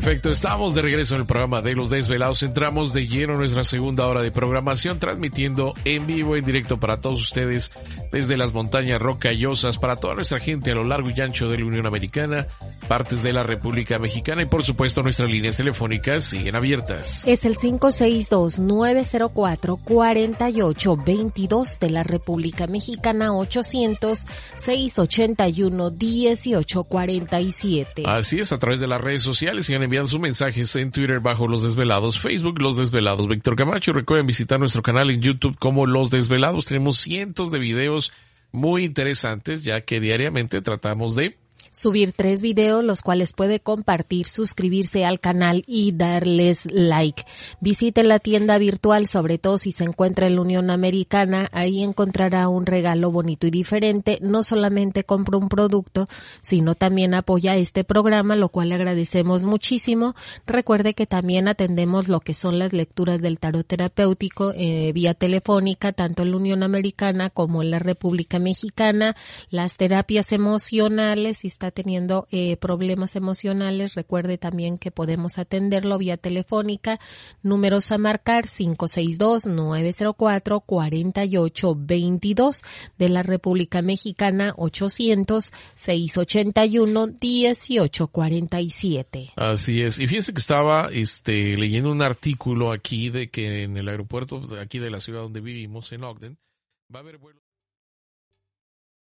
Perfecto, estamos de regreso en el programa de Los Desvelados. Entramos de lleno en nuestra segunda hora de programación, transmitiendo en vivo, en directo para todos ustedes desde las montañas rocallosas, para toda nuestra gente a lo largo y ancho de la Unión Americana, partes de la República Mexicana y por supuesto nuestras líneas telefónicas siguen abiertas. Es el 562-904-4822 de la República Mexicana 800-681-1847. Así es, a través de las redes sociales sigan enviando sus mensajes en Twitter bajo Los Desvelados, Facebook Los Desvelados, Víctor Camacho. Recuerden visitar nuestro canal en YouTube como Los Desvelados. Tenemos cientos de videos muy interesantes ya que diariamente tratamos de subir tres videos, los cuales puede compartir, suscribirse al canal y darles like. Visite la tienda virtual, sobre todo si se encuentra en la Unión Americana, ahí encontrará un regalo bonito y diferente. No solamente compra un producto, sino también apoya este programa, lo cual le agradecemos muchísimo. Recuerde que también atendemos lo que son las lecturas del tarot terapéutico eh, vía telefónica, tanto en la Unión Americana como en la República Mexicana, las terapias emocionales está teniendo eh, problemas emocionales, recuerde también que podemos atenderlo vía telefónica. Números a marcar 562-904-4822 de la República Mexicana 800-681-1847. Así es. Y fíjense que estaba este, leyendo un artículo aquí de que en el aeropuerto aquí de la ciudad donde vivimos, en Ogden, va a haber vuelos